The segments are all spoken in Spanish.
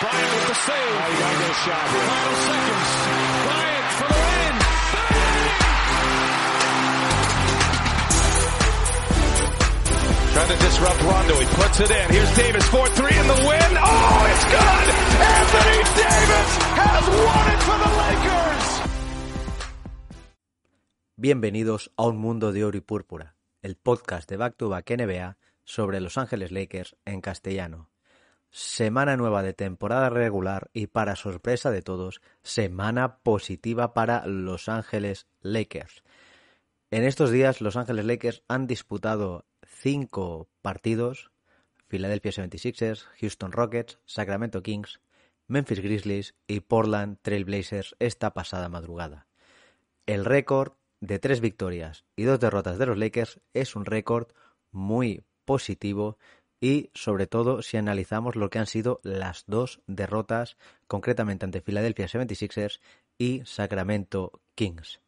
Bryant with the save. Final seconds. Bryant for the win. Trying to disrupt Rondo. He puts it in. Here's Davis 4-3 in the win. Oh, it's good. Anthony Davis has won it for the Lakers. Bienvenidos a Un Mundo de Oro y Púrpura, el podcast de Back to Back NBA sobre Los Ángeles Lakers en castellano. Semana nueva de temporada regular y para sorpresa de todos, semana positiva para Los Ángeles Lakers. En estos días Los Ángeles Lakers han disputado cinco partidos, Philadelphia 76ers, Houston Rockets, Sacramento Kings, Memphis Grizzlies y Portland Trail Blazers esta pasada madrugada. El récord de tres victorias y dos derrotas de los Lakers es un récord muy positivo y sobre todo si analizamos lo que han sido las dos derrotas concretamente ante Philadelphia 76ers y Sacramento Kings.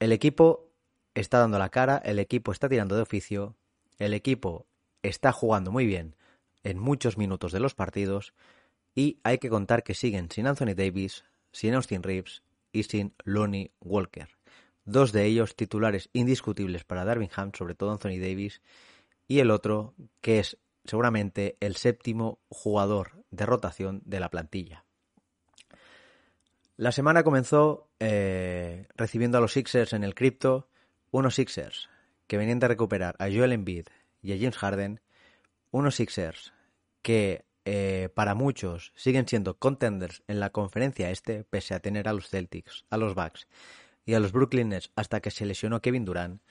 El equipo está dando la cara, el equipo está tirando de oficio, el equipo está jugando muy bien en muchos minutos de los partidos y hay que contar que siguen sin Anthony Davis, sin Austin Reeves y sin Lonnie Walker. Dos de ellos titulares indiscutibles para Darvin Ham, sobre todo Anthony Davis, y el otro que es seguramente el séptimo jugador de rotación de la plantilla. La semana comenzó eh, recibiendo a los Sixers en el cripto, unos Sixers que venían de recuperar a Joel Embiid y a James Harden, unos Sixers que eh, para muchos siguen siendo contenders en la conferencia este, pese a tener a los Celtics, a los Bucks y a los Brooklyn Nets hasta que se lesionó Kevin Durant.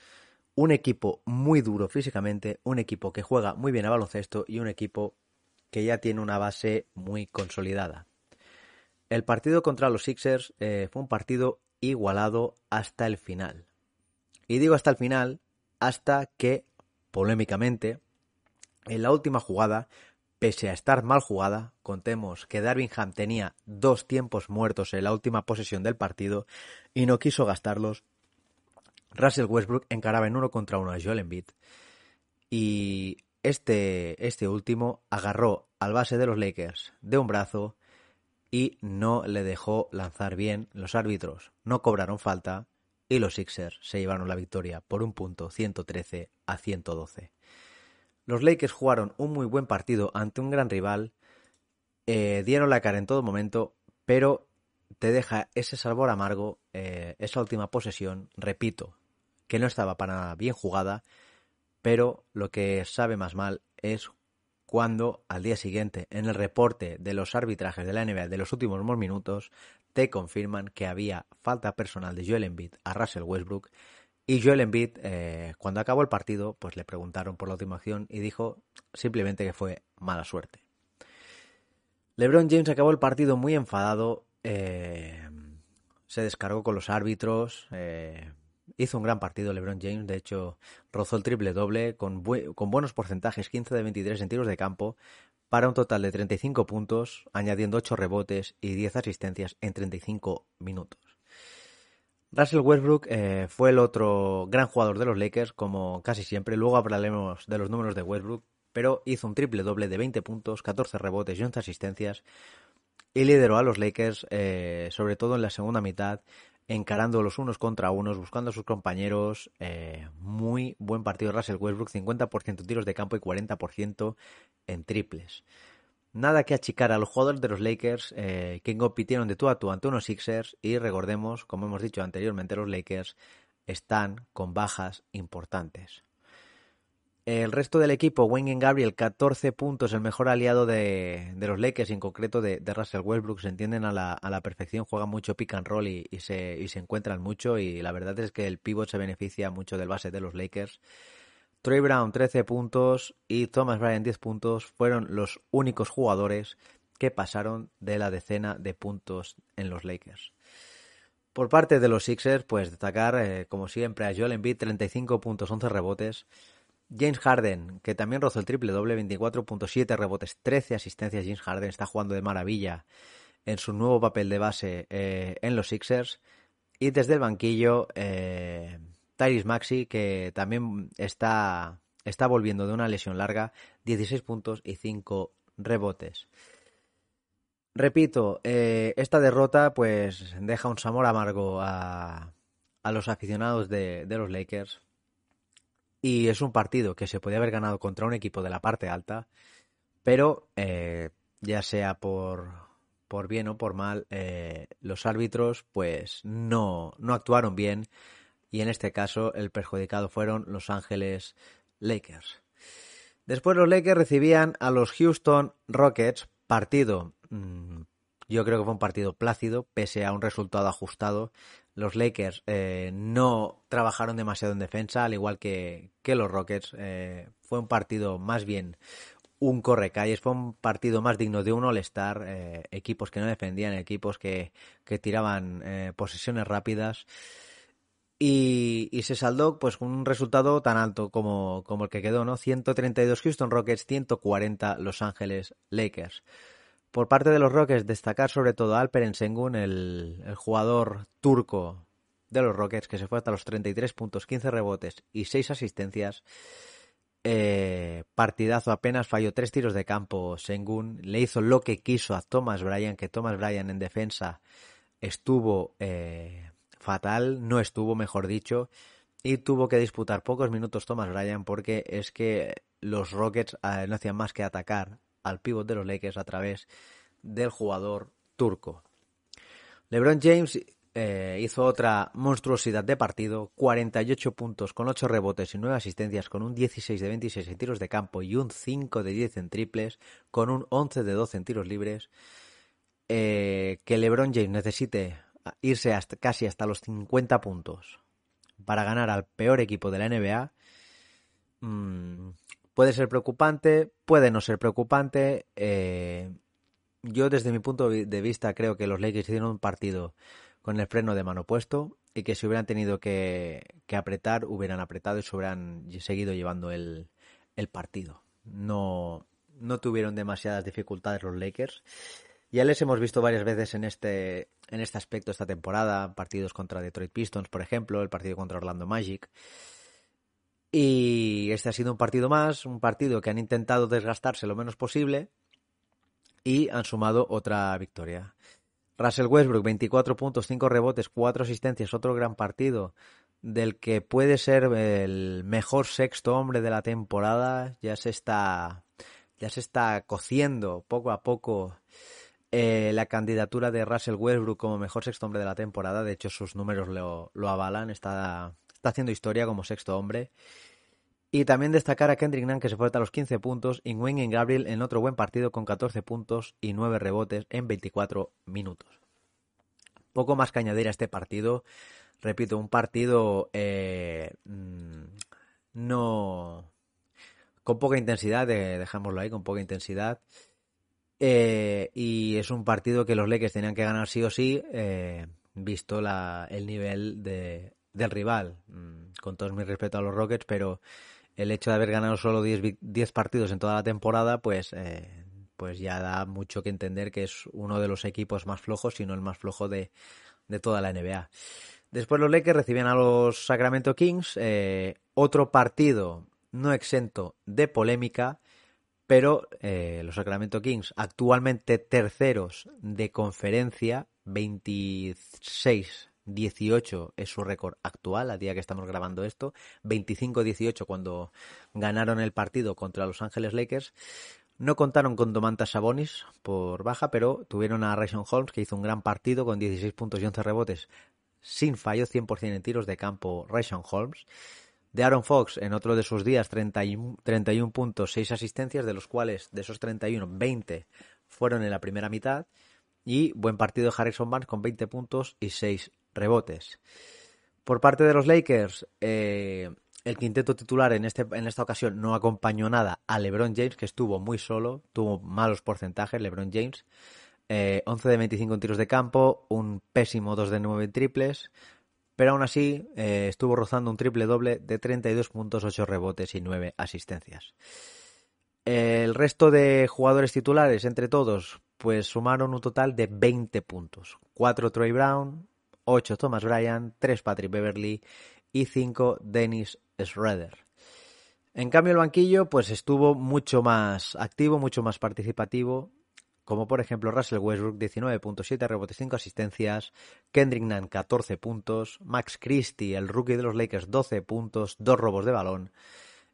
Un equipo muy duro físicamente, un equipo que juega muy bien a baloncesto y un equipo que ya tiene una base muy consolidada. El partido contra los Sixers eh, fue un partido igualado hasta el final. Y digo hasta el final hasta que, polémicamente, en la última jugada, pese a estar mal jugada, contemos que Darvingham tenía dos tiempos muertos en la última posesión del partido y no quiso gastarlos. Russell Westbrook encaraba en uno contra uno a Joel Embiid y este, este último agarró al base de los Lakers de un brazo y no le dejó lanzar bien. Los árbitros no cobraron falta y los Sixers se llevaron la victoria por un punto 113 a 112. Los Lakers jugaron un muy buen partido ante un gran rival, eh, dieron la cara en todo momento, pero te deja ese sabor amargo, eh, esa última posesión, repito, que no estaba para nada bien jugada, pero lo que sabe más mal es cuando al día siguiente, en el reporte de los arbitrajes de la NBA de los últimos minutos, te confirman que había falta personal de Joel Embiid a Russell Westbrook y Joel Embiid, eh, cuando acabó el partido, pues le preguntaron por la última acción y dijo simplemente que fue mala suerte. LeBron James acabó el partido muy enfadado, eh, se descargó con los árbitros, eh, hizo un gran partido LeBron James, de hecho rozó el triple doble con, buenos porcentajes, 15 de 23 en tiros de campo, para un total de 35 puntos, añadiendo 8 rebotes y 10 asistencias en 35 minutos. Russell Westbrook eh, fue el otro gran jugador de los Lakers, como casi siempre. Luego hablaremos de los números de Westbrook, pero hizo un triple doble de 20 puntos, 14 rebotes y 11 asistencias y lideró a los Lakers, eh, sobre todo en la segunda mitad, encarando los unos contra unos, buscando a sus compañeros. Eh, muy buen partido Russell Westbrook, 50% en tiros de campo y 40% en triples. Nada que achicar a los jugadores de los Lakers eh, que compitieron de tú a tú ante unos Sixers y recordemos, como hemos dicho anteriormente, los Lakers están con bajas importantes. El resto del equipo, Wayne Gabriel, 14 puntos, el mejor aliado de, los Lakers, en concreto de, Russell Westbrook, se entienden a la, a la, perfección, juegan mucho pick and roll y, se, y se encuentran mucho y la verdad es que el pivot se beneficia mucho del base de los Lakers. Troy Brown 13 puntos y Thomas Bryan 10 puntos fueron los únicos jugadores que pasaron de la decena de puntos en los Lakers. Por parte de los Sixers, pues destacar, eh, como siempre, a Joel Embiid 35 puntos, 11 rebotes. James Harden, que también rozó el triple doble, 24.7 rebotes, 13 asistencias. James Harden está jugando de maravilla en su nuevo papel de base eh, en los Sixers. Y desde el banquillo, eh, Tyrese Maxi, que también está, está volviendo de una lesión larga, 16 puntos y 5 rebotes. Repito, eh, esta derrota pues deja un sabor amargo a, a los aficionados de, de, los Lakers. Y es un partido que se podía haber ganado contra un equipo de la parte alta, pero eh, ya sea por, por bien o por mal, eh, los árbitros pues no, no actuaron bien y en este caso el perjudicado fueron Los Ángeles Lakers. Después los Lakers recibían a los Houston Rockets, partido, mmm, yo creo que fue un partido plácido, pese a un resultado ajustado. Los Lakers eh, no trabajaron demasiado en defensa, al igual que, que los Rockets. Eh, fue un partido más bien un correcalles, fue un partido más digno de un All-Star, eh, equipos que no defendían, equipos que, que tiraban eh, posesiones rápidas. Y, y, se saldó pues con un resultado tan alto como, como el que quedó, ¿no? 132 Houston Rockets, 140 Los Ángeles Lakers. Por parte de los Rockets, destacar sobre todo a Alperen Sengun, el, el jugador turco de los Rockets, que se fue hasta los 33 puntos, 15 rebotes y 6 asistencias. Eh, partidazo, apenas falló tres tiros de campo. Sengun le hizo lo que quiso a Thomas Bryan, que Thomas Bryan en defensa estuvo eh, fatal, no estuvo, mejor dicho, y tuvo que disputar pocos minutos Thomas Bryan porque es que los Rockets eh, no hacían más que atacar al pívot de los Lakers a través del jugador turco. LeBron James eh, hizo otra monstruosidad de partido, 48 puntos con 8 rebotes y 9 asistencias, con un 16 de 26 en tiros de campo y un 5 de 10 en triples, con un 11 de 12 en tiros libres. Eh, que LeBron James necesite irse hasta, casi hasta los 50 puntos para ganar al peor equipo de la NBA. Mmm, puede ser preocupante, puede no ser preocupante. Eh, yo desde mi punto de vista creo que los Lakers hicieron un partido con el freno de mano puesto y que si hubieran tenido que, que apretar, hubieran apretado y se hubieran seguido llevando el, el partido. No, no tuvieron demasiadas dificultades los Lakers. Ya les hemos visto varias veces en este, en este aspecto esta temporada, partidos contra Detroit Pistons, por ejemplo, el partido contra Orlando Magic. Y este ha sido un partido más, un partido que han intentado desgastarse lo menos posible y han sumado otra victoria. Russell Westbrook, 24 puntos, 5 rebotes, 4 asistencias, otro gran partido del que puede ser el mejor sexto hombre de la temporada. Ya se está, ya se está cociendo poco a poco eh, la candidatura de Russell Westbrook como mejor sexto hombre de la temporada. De hecho, sus números lo, lo avalan. Está, está haciendo historia como sexto hombre. Y también destacar a Kendrick Nunn que se fue hasta los 15 puntos y Wayne Gabriel en otro buen partido con 14 puntos y 9 rebotes en 24 minutos. Poco más que añadir a este partido. Repito, un partido eh, no con poca intensidad, eh, dejámoslo ahí, con poca intensidad. Eh, y es un partido que los Lakers tenían que ganar sí o sí, eh, visto el nivel de, del rival. Mm, con todo mi respeto a los Rockets, pero el hecho de haber ganado solo 10, 10 partidos en toda la temporada, pues, eh, pues ya da mucho que entender que es uno de los equipos más flojos, si no el más flojo de, de toda la NBA. Después los Lakers reciben a los Sacramento Kings, eh, otro partido no exento de polémica, pero eh, los Sacramento Kings actualmente terceros de conferencia, 26 18 es su récord actual, a día que estamos grabando esto. 25-18 cuando ganaron el partido contra Los Ángeles Lakers. No contaron con Domantas Sabonis por baja, pero tuvieron a Rayson Holmes, que hizo un gran partido con 16 puntos y 11 rebotes, sin fallo, 100% en tiros de campo, Rayson Holmes. De Aaron Fox, en otro de sus días, 31, 31 puntos, 6 asistencias, de los cuales, de esos 31, 20 fueron en la primera mitad. Y buen partido de Harrison Barnes con 20 puntos y 6 rebotes. Por parte de los Lakers, eh, el quinteto titular en, este, en esta ocasión no acompañó nada a LeBron James, que estuvo muy solo, tuvo malos porcentajes LeBron James. Eh, 11 de 25 en tiros de campo, un pésimo 2 de 9 en triples, pero aún así eh, estuvo rozando un triple doble de 32 puntos, 8 rebotes y 9 asistencias. El resto de jugadores titulares, entre todos, pues sumaron un total de 20 puntos. 4 Troy Brown, 8 Thomas Bryan, 3 Patrick Beverly y 5 Dennis Schroeder. En cambio el banquillo pues estuvo mucho más activo, mucho más participativo. como por ejemplo Russell Westbrook 19.7 rebotes, 5 asistencias, Kendrick Nunn 14 puntos, Max Christie, el rookie de los Lakers 12 puntos, 2 robos de balón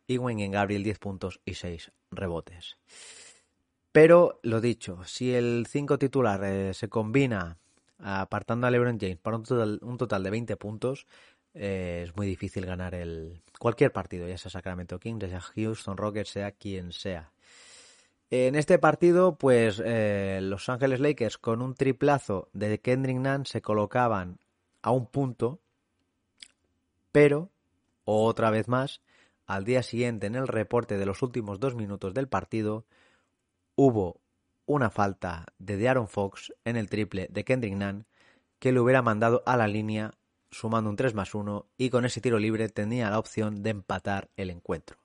y Wayne Gabriel 10 puntos y 6 rebotes. Pero lo dicho, si el 5 titular eh, se combina apartando a LeBron James para un total, de 20 puntos, eh, es muy difícil ganar el cualquier partido, ya sea Sacramento Kings, sea Houston Rockets, sea quien sea. En este partido, pues eh, Los Ángeles Lakers con un triplazo de Kendrick Nunn se colocaban a un punto, pero otra vez más, al día siguiente en el reporte de los últimos dos minutos del partido, hubo una falta de De'Aaron Fox en el triple de Kendrick Nunn que le hubiera mandado a la línea sumando un 3 más 1 y con ese tiro libre tenía la opción de empatar el encuentro.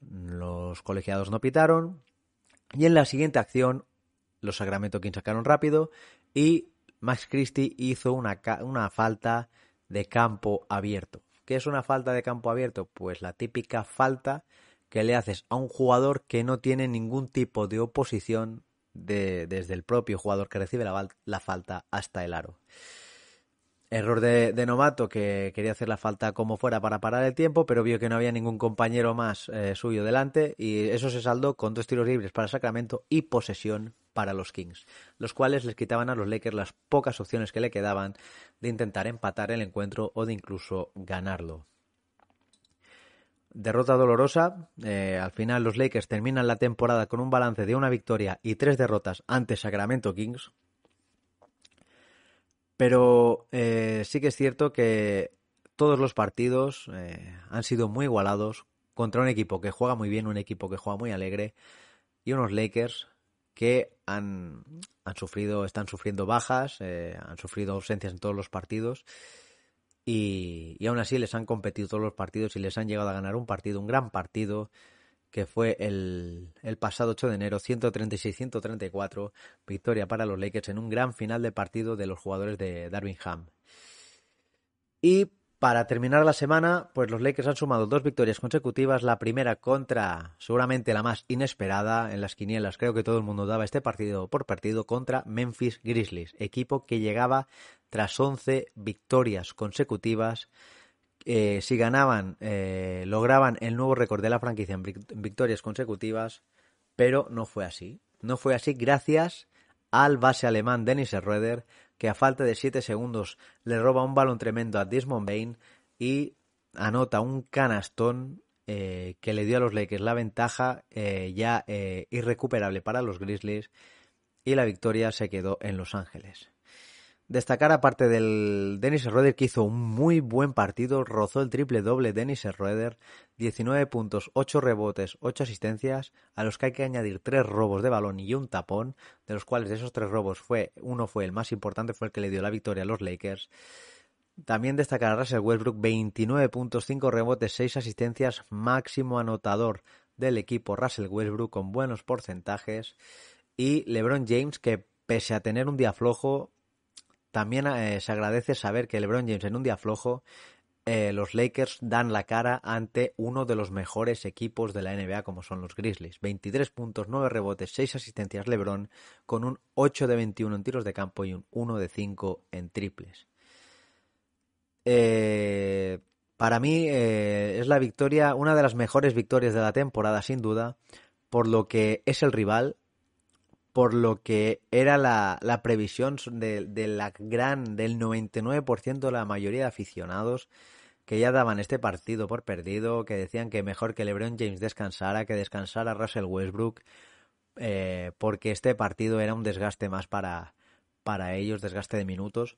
Los colegiados no pitaron y en la siguiente acción los Sacramento Kings sacaron rápido y Max Christie hizo una, una falta de campo abierto. ¿Qué es una falta de campo abierto? Pues la típica falta que le haces a un jugador que no tiene ningún tipo de oposición desde el propio jugador que recibe la, falta hasta el aro. Error de, Novato que quería hacer la falta como fuera para parar el tiempo, pero vio que no había ningún compañero más eh, suyo delante y eso se saldó con dos tiros libres para Sacramento y posesión para los Kings, los cuales les quitaban a los Lakers las pocas opciones que le quedaban de intentar empatar el encuentro o de incluso ganarlo. Derrota dolorosa. Eh, al final los Lakers terminan la temporada con un balance de una victoria y tres derrotas ante Sacramento Kings. Pero eh, sí que es cierto que todos los partidos eh, han sido muy igualados contra un equipo que juega muy bien, un equipo que juega muy alegre y unos Lakers que han, han sufrido, están sufriendo bajas, han sufrido ausencias en todos los partidos y, aún así les han competido todos los partidos y les han llegado a ganar un partido, un gran partido, que fue el, pasado 8 de enero, 136-134, victoria para los Lakers en un gran final de partido de los jugadores de Darwin Ham. Y para terminar la semana, pues los Lakers han sumado dos victorias consecutivas. La primera contra, seguramente la más inesperada en las quinielas, creo que todo el mundo daba este partido por partido, contra Memphis Grizzlies, equipo que llegaba tras 11 victorias consecutivas. Eh, si ganaban, eh, lograban el nuevo récord de la franquicia en victorias consecutivas, pero no fue así. No fue así gracias al base alemán Dennis Schroeder, que a falta de 7 segundos le roba un balón tremendo a Desmond Bain y anota un canastón eh, que le dio a los Lakers la ventaja eh, ya eh, irrecuperable para los Grizzlies y la victoria se quedó en Los Ángeles. Destacar aparte del Dennis Schroeder que hizo un muy buen partido, rozó el triple doble Dennis Schroeder, 19 puntos, 8 rebotes, 8 asistencias, a los que hay que añadir 3 robos de balón y un tapón, de los cuales de esos 3 robos fue uno fue el más importante, fue el que le dio la victoria a los Lakers. También destacar a Russell Westbrook, 29 puntos, 5 rebotes, 6 asistencias, máximo anotador del equipo Russell Westbrook con buenos porcentajes. Y LeBron James, que pese a tener un día flojo, también eh, se agradece saber que LeBron James en un día flojo eh, los Lakers dan la cara ante uno de los mejores equipos de la NBA como son los Grizzlies. 23 puntos, 9 rebotes, 6 asistencias LeBron con un 8 de 21 en tiros de campo y un 1 de 5 en triples. Eh, para mí es la victoria, una de las mejores victorias de la temporada sin duda, por lo que es el rival, por lo que era la, previsión de, la gran, del 99% de la mayoría de aficionados que ya daban este partido por perdido, que decían que mejor que LeBron James descansara, que descansara Russell Westbrook, eh, porque este partido era un desgaste más para, para ellos, desgaste de minutos.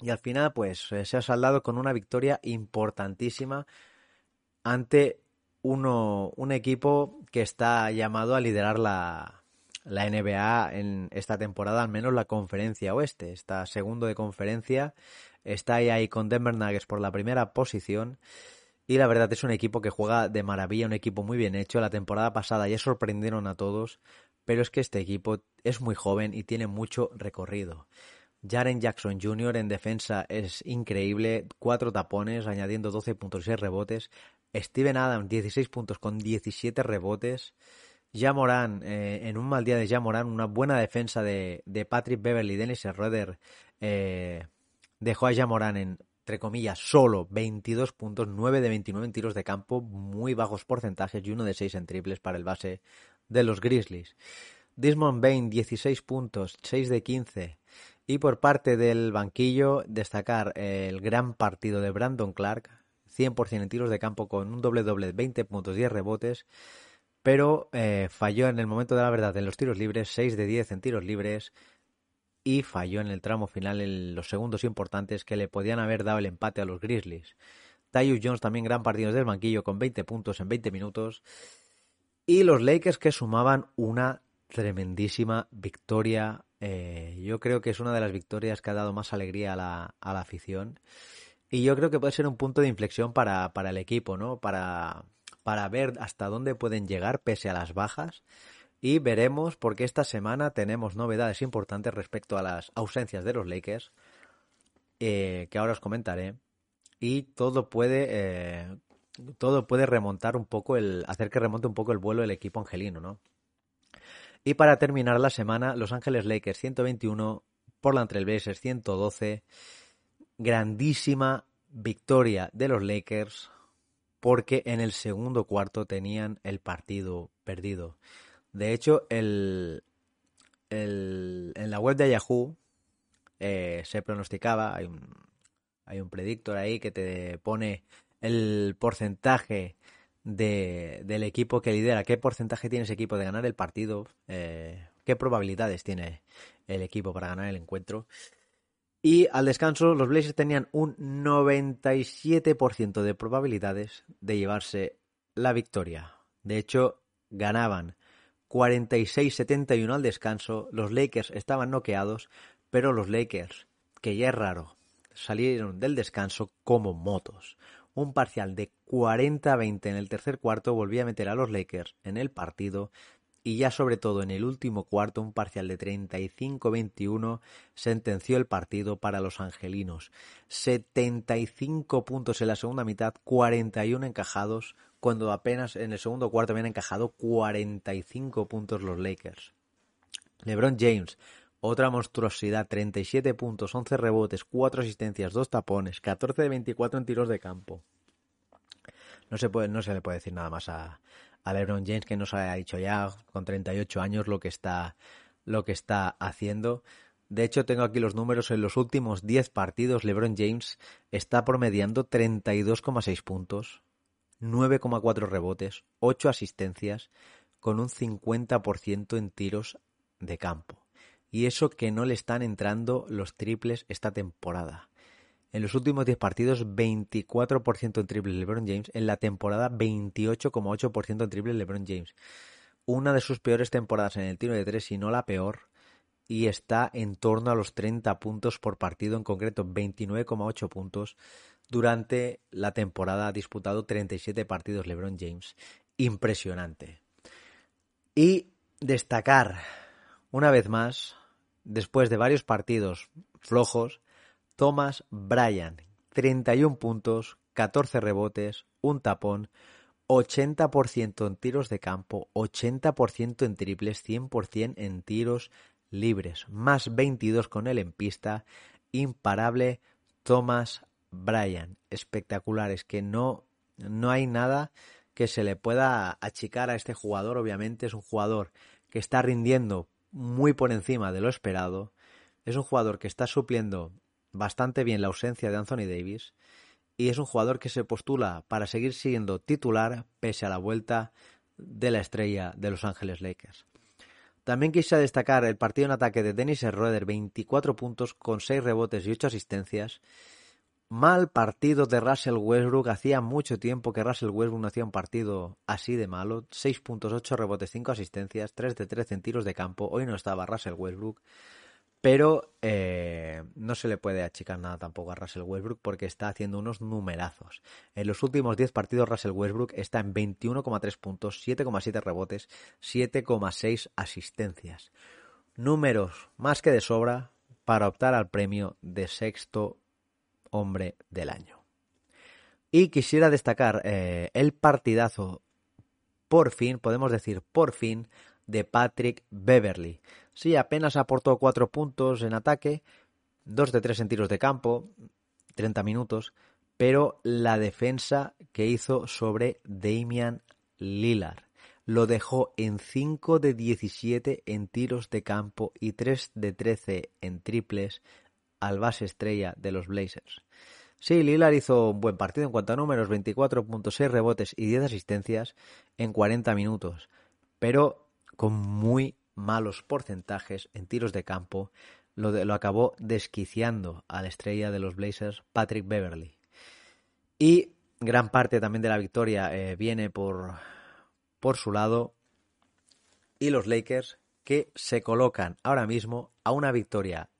Y al final, pues eh, se ha saldado con una victoria importantísima ante uno, un equipo que está llamado a liderar la, la NBA en esta temporada, al menos la conferencia oeste. Está segundo de conferencia, está ahí, ahí con Denver Nuggets por la primera posición. Y la verdad es un equipo que juega de maravilla, un equipo muy bien hecho. La temporada pasada ya sorprendieron a todos, pero es que este equipo es muy joven y tiene mucho recorrido. Jaren Jackson Jr. en defensa es increíble, cuatro tapones, añadiendo 12 puntos y rebotes. Steven Adams, 16 puntos con 17 rebotes. Jamoran, eh, en un mal día de Jamoran, una buena defensa de, de Patrick Beverly, Dennis Schroeder eh, dejó a Jamoran en, entre comillas, solo 22 puntos, 9 de 29 en tiros de campo, muy bajos porcentajes y uno de 6 en triples para el base de los Grizzlies. Desmond Bain, 16 puntos, 6 de 15. Y por parte del banquillo, destacar el gran partido de Brandon Clark, 100% en tiros de campo con un doble-doble, 20 puntos, 10 rebotes, pero eh, falló en el momento de la verdad en los tiros libres, 6 de 10 en tiros libres, y falló en el tramo final en los segundos importantes que le podían haber dado el empate a los Grizzlies. Tyus Jones también gran partido del banquillo con 20 puntos en 20 minutos. Y los Lakers que sumaban una tremendísima victoria. Eh, yo creo que es una de las victorias que ha dado más alegría a la, a la afición. Y yo creo que puede ser un punto de inflexión para, para el equipo, ¿no? Para, para ver hasta dónde pueden llegar pese a las bajas. Y veremos porque esta semana tenemos novedades importantes respecto a las ausencias de los Lakers, eh, que ahora os comentaré. Y todo puede, eh, todo puede remontar un poco el, hacer que remonte un poco el vuelo del equipo angelino, ¿no? Y para terminar la semana, Los Ángeles Lakers 121, Portland Trail Blazers 112. Grandísima victoria de los Lakers porque en el segundo cuarto tenían el partido perdido. De hecho, el, el, en la web de Yahoo eh, se pronosticaba, hay un, hay un predictor ahí que te pone el porcentaje de, del equipo que lidera, qué porcentaje tiene ese equipo de ganar el partido, eh, qué probabilidades tiene el equipo para ganar el encuentro. Y al descanso los Blazers tenían un 97% de probabilidades de llevarse la victoria. De hecho, ganaban 46-71 al descanso. Los Lakers estaban noqueados, pero los Lakers, que ya es raro, salieron del descanso como motos un parcial de 40-20 en el tercer cuarto volvía a meter a los Lakers en el partido y ya sobre todo en el último cuarto un parcial de 35-21 sentenció el partido para los angelinos. 75 puntos en la segunda mitad, 41 encajados, cuando apenas en el segundo cuarto habían encajado 45 puntos los Lakers. LeBron James, otra monstruosidad, 37 puntos, 11 rebotes, 4 asistencias, 2 tapones, 14 de 24 en tiros de campo. No se, puede, no se le puede decir nada más a, LeBron James que nos ha dicho ya con 38 años lo que está, lo que está haciendo. De hecho, tengo aquí los números. En los últimos 10 partidos, LeBron James está promediando 32,6 puntos, 9,4 rebotes, 8 asistencias, con un 50% en tiros de campo y eso que no le están entrando los triples esta temporada. En los últimos 10 partidos, 24% en triples LeBron James. En la temporada, 28,8% en triples LeBron James. Una de sus peores temporadas en el tiro de 3, si no la peor. Y está en torno a los 30 puntos por partido, en concreto 29,8 puntos. Durante la temporada ha disputado 37 partidos LeBron James. Impresionante. Y destacar, una vez más, después de varios partidos flojos, Thomas Bryan, 31 puntos, 14 rebotes, un tapón, 80% en tiros de campo, 80% en triples, 100% en tiros libres, más 22 con él en pista, imparable Thomas Bryan, espectacular, es que no, no hay nada que se le pueda achicar a este jugador, obviamente es un jugador que está rindiendo muy por encima de lo esperado. Es un jugador que está supliendo bastante bien la ausencia de Anthony Davis y es un jugador que se postula para seguir siendo titular pese a la vuelta de la estrella de Los Ángeles Lakers. También quise destacar el partido en ataque de Dennis Schroeder, 24 puntos con 6 rebotes y 8 asistencias, Mal partido de Russell Westbrook. Hacía mucho tiempo que Russell Westbrook no hacía un partido así de malo. 6 puntos, 8 rebotes, 5 asistencias, 3 de 13 en tiros de campo. Hoy no estaba Russell Westbrook. Pero eh, no se le puede achicar nada tampoco a Russell Westbrook porque está haciendo unos numerazos. En los últimos 10 partidos Russell Westbrook está en 21,3 puntos, 7,7 rebotes, 7,6 asistencias. Números más que de sobra para optar al premio de sexto hombre del año. Y quisiera destacar eh, el partidazo por fin, podemos decir por fin, de Patrick Beverly. Sí, apenas aportó cuatro puntos en ataque, dos de tres en tiros de campo, 30 minutos, pero la defensa que hizo sobre Damian Lillard lo dejó en 5 de 17 en tiros de campo y 3 de 13 en triples al base estrella de los Blazers. Sí, Lillard hizo un buen partido en cuanto a números, 24.6 rebotes y 10 asistencias en 40 minutos, pero con muy malos porcentajes en tiros de campo, lo, lo acabó desquiciando a la estrella de los Blazers, Patrick Beverly. Y gran parte también de la victoria eh, viene por, por su lado y los Lakers que se colocan ahora mismo a una victoria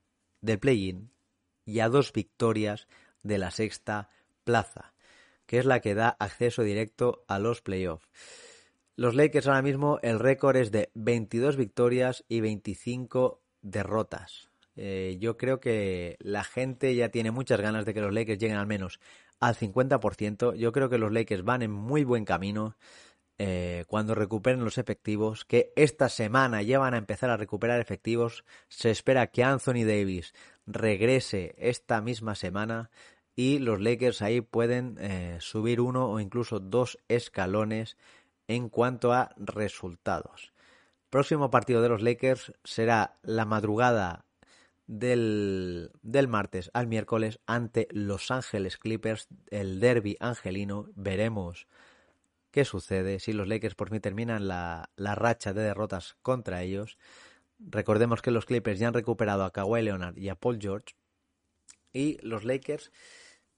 del play-in y a dos victorias de la sexta plaza, que es la que da acceso directo a los playoffs. Los Lakers ahora mismo el récord es de 22 victorias y 25 derrotas. Eh, yo creo que la gente ya tiene muchas ganas de que los Lakers lleguen al menos al 50%. Yo creo que los Lakers van en muy buen camino eh, cuando recuperen los efectivos, que esta semana ya van a empezar a recuperar efectivos. Se espera que Anthony Davis regrese esta misma semana y los Lakers ahí pueden eh, subir uno o incluso dos escalones en cuanto a resultados. Próximo partido de los Lakers será la madrugada del, del, martes al miércoles ante Los Ángeles Clippers, el derby angelino. Veremos qué sucede si los Lakers por fin terminan la, la racha de derrotas contra ellos. Recordemos que los Clippers ya han recuperado a Kawhi Leonard y a Paul George. Y los Lakers,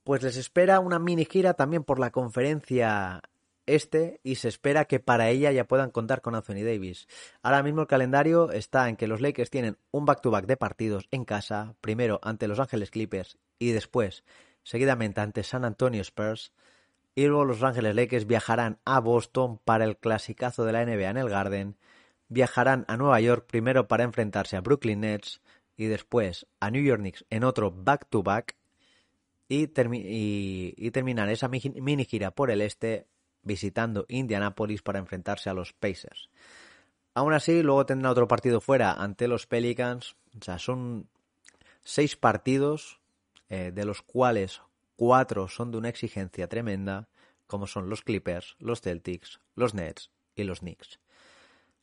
pues les espera una mini gira también por la conferencia este y se espera que para ella ya puedan contar con Anthony Davis. Ahora mismo el calendario está en que los Lakers tienen un back-to-back de partidos en casa, primero ante Los Ángeles Clippers y después, seguidamente ante San Antonio Spurs. Y luego los Ángeles Lakers viajarán a Boston para el clasicazo de la NBA en el Garden viajarán a Nueva York primero para enfrentarse a Brooklyn Nets y después a New York Knicks en otro back-to-back y, terminar esa mini gira por el este visitando Indianapolis para enfrentarse a los Pacers. Aún así, luego tendrán otro partido fuera ante los Pelicans. O sea, son seis partidos, eh, de los cuales cuatro son de una exigencia tremenda, como son los Clippers, los Celtics, los Nets y los Knicks.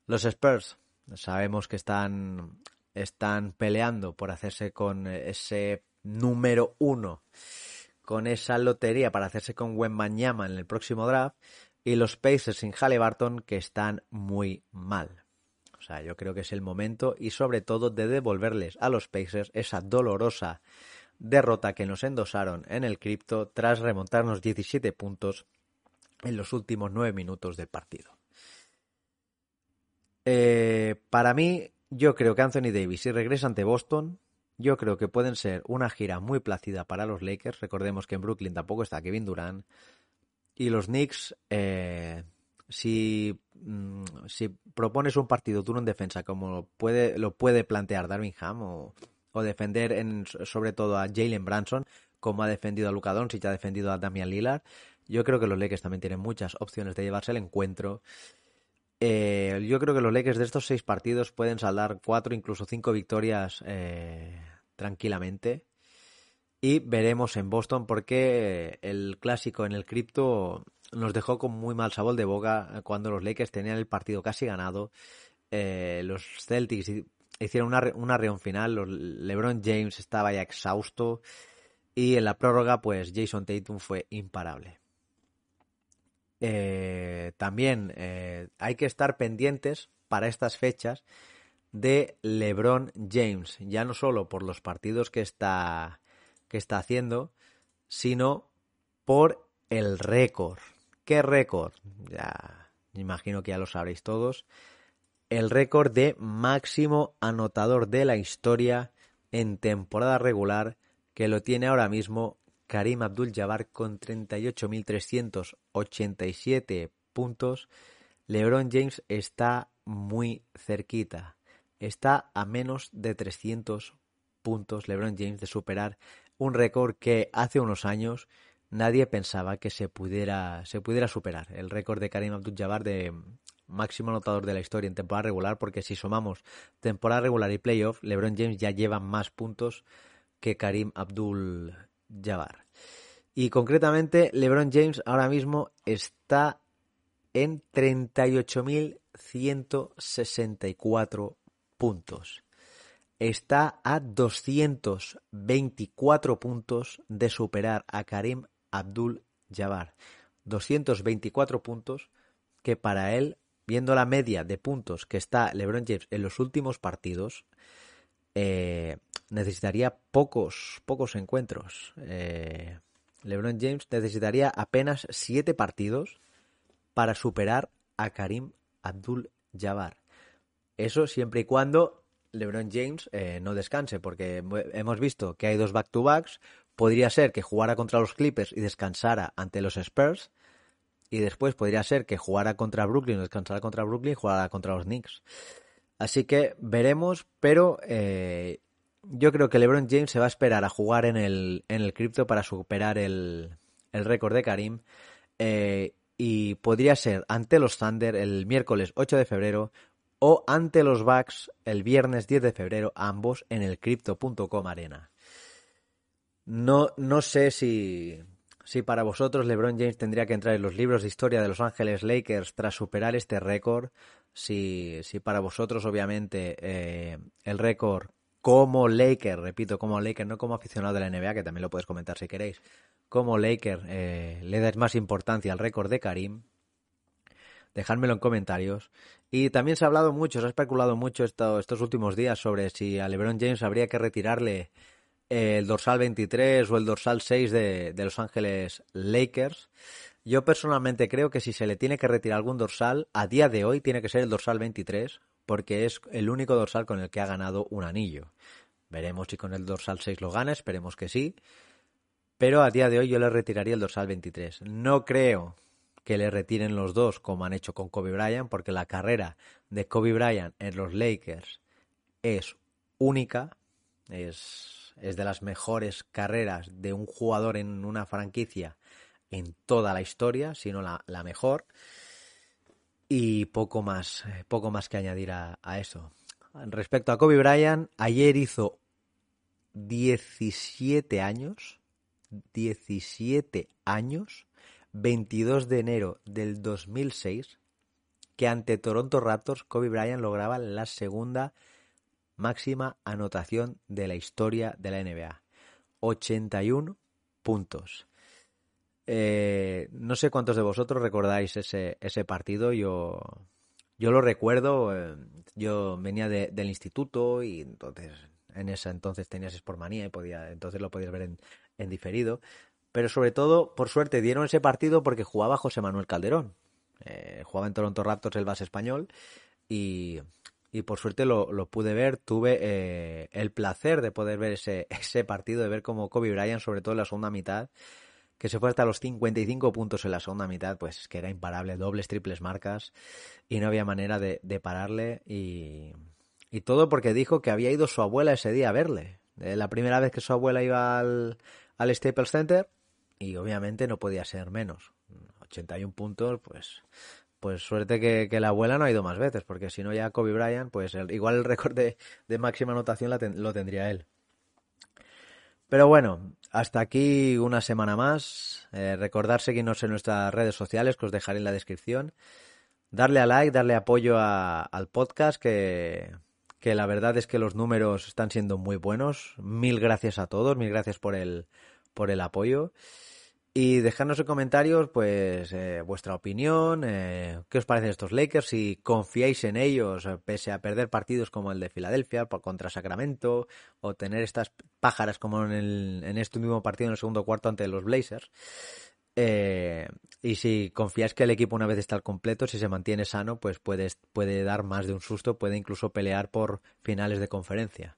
Los Spurs sabemos que están, están peleando por hacerse con ese número uno, con esa lotería para hacerse con Wembanyama en el próximo draft, y los Pacers sin Halliburton que están muy mal. O sea, yo creo que es el momento y sobre todo de devolverles a los Pacers esa dolorosa derrota que nos endosaron en el cripto tras remontarnos 17 puntos en los últimos 9 minutos del partido. Eh, para mí, yo creo que Anthony Davis, si regresa ante Boston, yo creo que pueden ser una gira muy plácida para los Lakers. Recordemos que en Brooklyn tampoco está Kevin Durant. Y los Knicks, eh, si, mm, propones un partido duro en defensa como puede, lo puede plantear Darwin Ham o, defender en, sobre todo a Jalen Branson, como ha defendido a Luka Doncic, ha defendido a Damian Lillard, yo creo que los Lakers también tienen muchas opciones de llevarse el encuentro. Eh, yo creo que los Lakers de estos seis partidos pueden saldar cuatro, incluso cinco victorias eh, tranquilamente. Y veremos en Boston porque el clásico en el cripto nos dejó con muy mal sabor de boca cuando los Lakers tenían el partido casi ganado. Eh, los Celtics hicieron una, una reunión final, LeBron James estaba ya exhausto y en la prórroga pues Jason Tatum fue imparable. Eh, también eh, hay que estar pendientes para estas fechas de LeBron James, ya no solo por los partidos que está, que está haciendo, sino por el récord. ¿Qué récord? Ya imagino que ya lo sabréis todos. El récord de máximo anotador de la historia en temporada regular que lo tiene ahora mismo Karim Abdul-Jabbar con 38.387 puntos. LeBron James está muy cerquita. Está a menos de 300 puntos LeBron James de superar un récord que hace unos años nadie pensaba que se pudiera, se pudiera superar el récord de Karim Abdul-Jabbar de máximo anotador de la historia en temporada regular, porque si sumamos temporada regular y playoff, LeBron James ya lleva más puntos que Karim Abdul-Jabbar. Y concretamente, LeBron James ahora mismo está en 38.164 puntos. Está a 224 puntos de superar a Karim Abdul Jabbar. 224 puntos que para él, viendo la media de puntos que está LeBron James en los últimos partidos, eh, necesitaría pocos, pocos encuentros. Eh, LeBron James necesitaría apenas 7 partidos para superar a Karim Abdul Jabbar. Eso siempre y cuando LeBron James eh, no descanse, porque hemos visto que hay dos back-to-backs. Podría ser que jugara contra los Clippers y descansara ante los Spurs. Y después podría ser que jugara contra Brooklyn, descansara contra Brooklyn y jugara contra los Knicks. Así que veremos, pero eh, yo creo que LeBron James se va a esperar a jugar en el, en el cripto para superar el, el récord de Karim. Eh, y podría ser ante los Thunder el miércoles 8 de febrero o ante los Bucks el viernes 10 de febrero, ambos en el crypto.com arena. No, no sé si, si para vosotros LeBron James tendría que entrar en los libros de historia de Los Ángeles Lakers tras superar este récord. Si, si para vosotros, obviamente, eh, el récord como Laker, repito, como Laker, no como aficionado de la NBA, que también lo puedes comentar si queréis, como Laker eh, le das más importancia al récord de Karim, dejádmelo en comentarios. Y también se ha hablado mucho, se ha especulado mucho estos últimos días sobre si a LeBron James habría que retirarle el dorsal 23 o el dorsal 6 de, de Los Ángeles Lakers. Yo personalmente creo que si se le tiene que retirar algún dorsal, a día de hoy tiene que ser el dorsal 23, porque es el único dorsal con el que ha ganado un anillo. Veremos si con el dorsal 6 lo gana, esperemos que sí. Pero a día de hoy yo le retiraría el dorsal 23. No creo que le retiren los dos como han hecho con Kobe Bryant, porque la carrera de Kobe Bryant en los Lakers es única, es, es de las mejores carreras de un jugador en una franquicia en toda la historia, si no la, la mejor. Y poco más, poco más que añadir a, eso. Respecto a Kobe Bryant, ayer hizo 17 años, 17 años, 22 de enero del 2006, que ante Toronto Raptors Kobe Bryant lograba la segunda máxima anotación de la historia de la NBA. 81 puntos. Eh, no sé cuántos de vosotros recordáis ese, ese partido. Yo, yo lo recuerdo. Eh, yo venía del instituto y entonces en ese entonces tenías Sportmanía y podía, entonces lo podías ver en, diferido. Pero sobre todo, por suerte, dieron ese partido porque jugaba José Manuel Calderón. Eh, jugaba en Toronto Raptors el base español y, y por suerte lo, pude ver. Tuve el placer de poder ver ese, ese partido, de ver cómo Kobe Bryant, sobre todo en la segunda mitad, que se fue hasta los 55 puntos en la segunda mitad, pues que era imparable, dobles, triples marcas, y no había manera de, pararle, y, y, todo porque dijo que había ido su abuela ese día a verle. Eh, la primera vez que su abuela iba al, al Staples Center, y obviamente no podía ser menos. 81 puntos, pues pues suerte que, la abuela no ha ido más veces, porque si no ya Kobe Bryant, pues igual el récord de, máxima anotación lo tendría él. Pero bueno, hasta aquí una semana más. Eh, recordar seguirnos en nuestras redes sociales, que os dejaré en la descripción. Darle a like, darle apoyo al podcast, que, que la verdad es que los números están siendo muy buenos. Mil gracias a todos, mil gracias por el, por el apoyo. Y dejadnos en comentarios, pues, eh, vuestra opinión, eh, qué os parecen estos Lakers, si confiáis en ellos, eh, pese a perder partidos como el de Filadelfia contra Sacramento, o tener estas pájaras como en, el, en este mismo partido en el segundo cuarto ante los Blazers. y si confiáis que el equipo una vez está al completo, si se mantiene sano, pues puede, puede dar más de un susto, puede incluso pelear por finales de conferencia.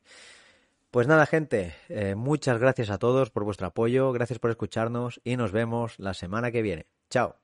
Pues nada, gente, eh, muchas gracias a todos por vuestro apoyo, gracias por escucharnos y nos vemos la semana que viene. Chao.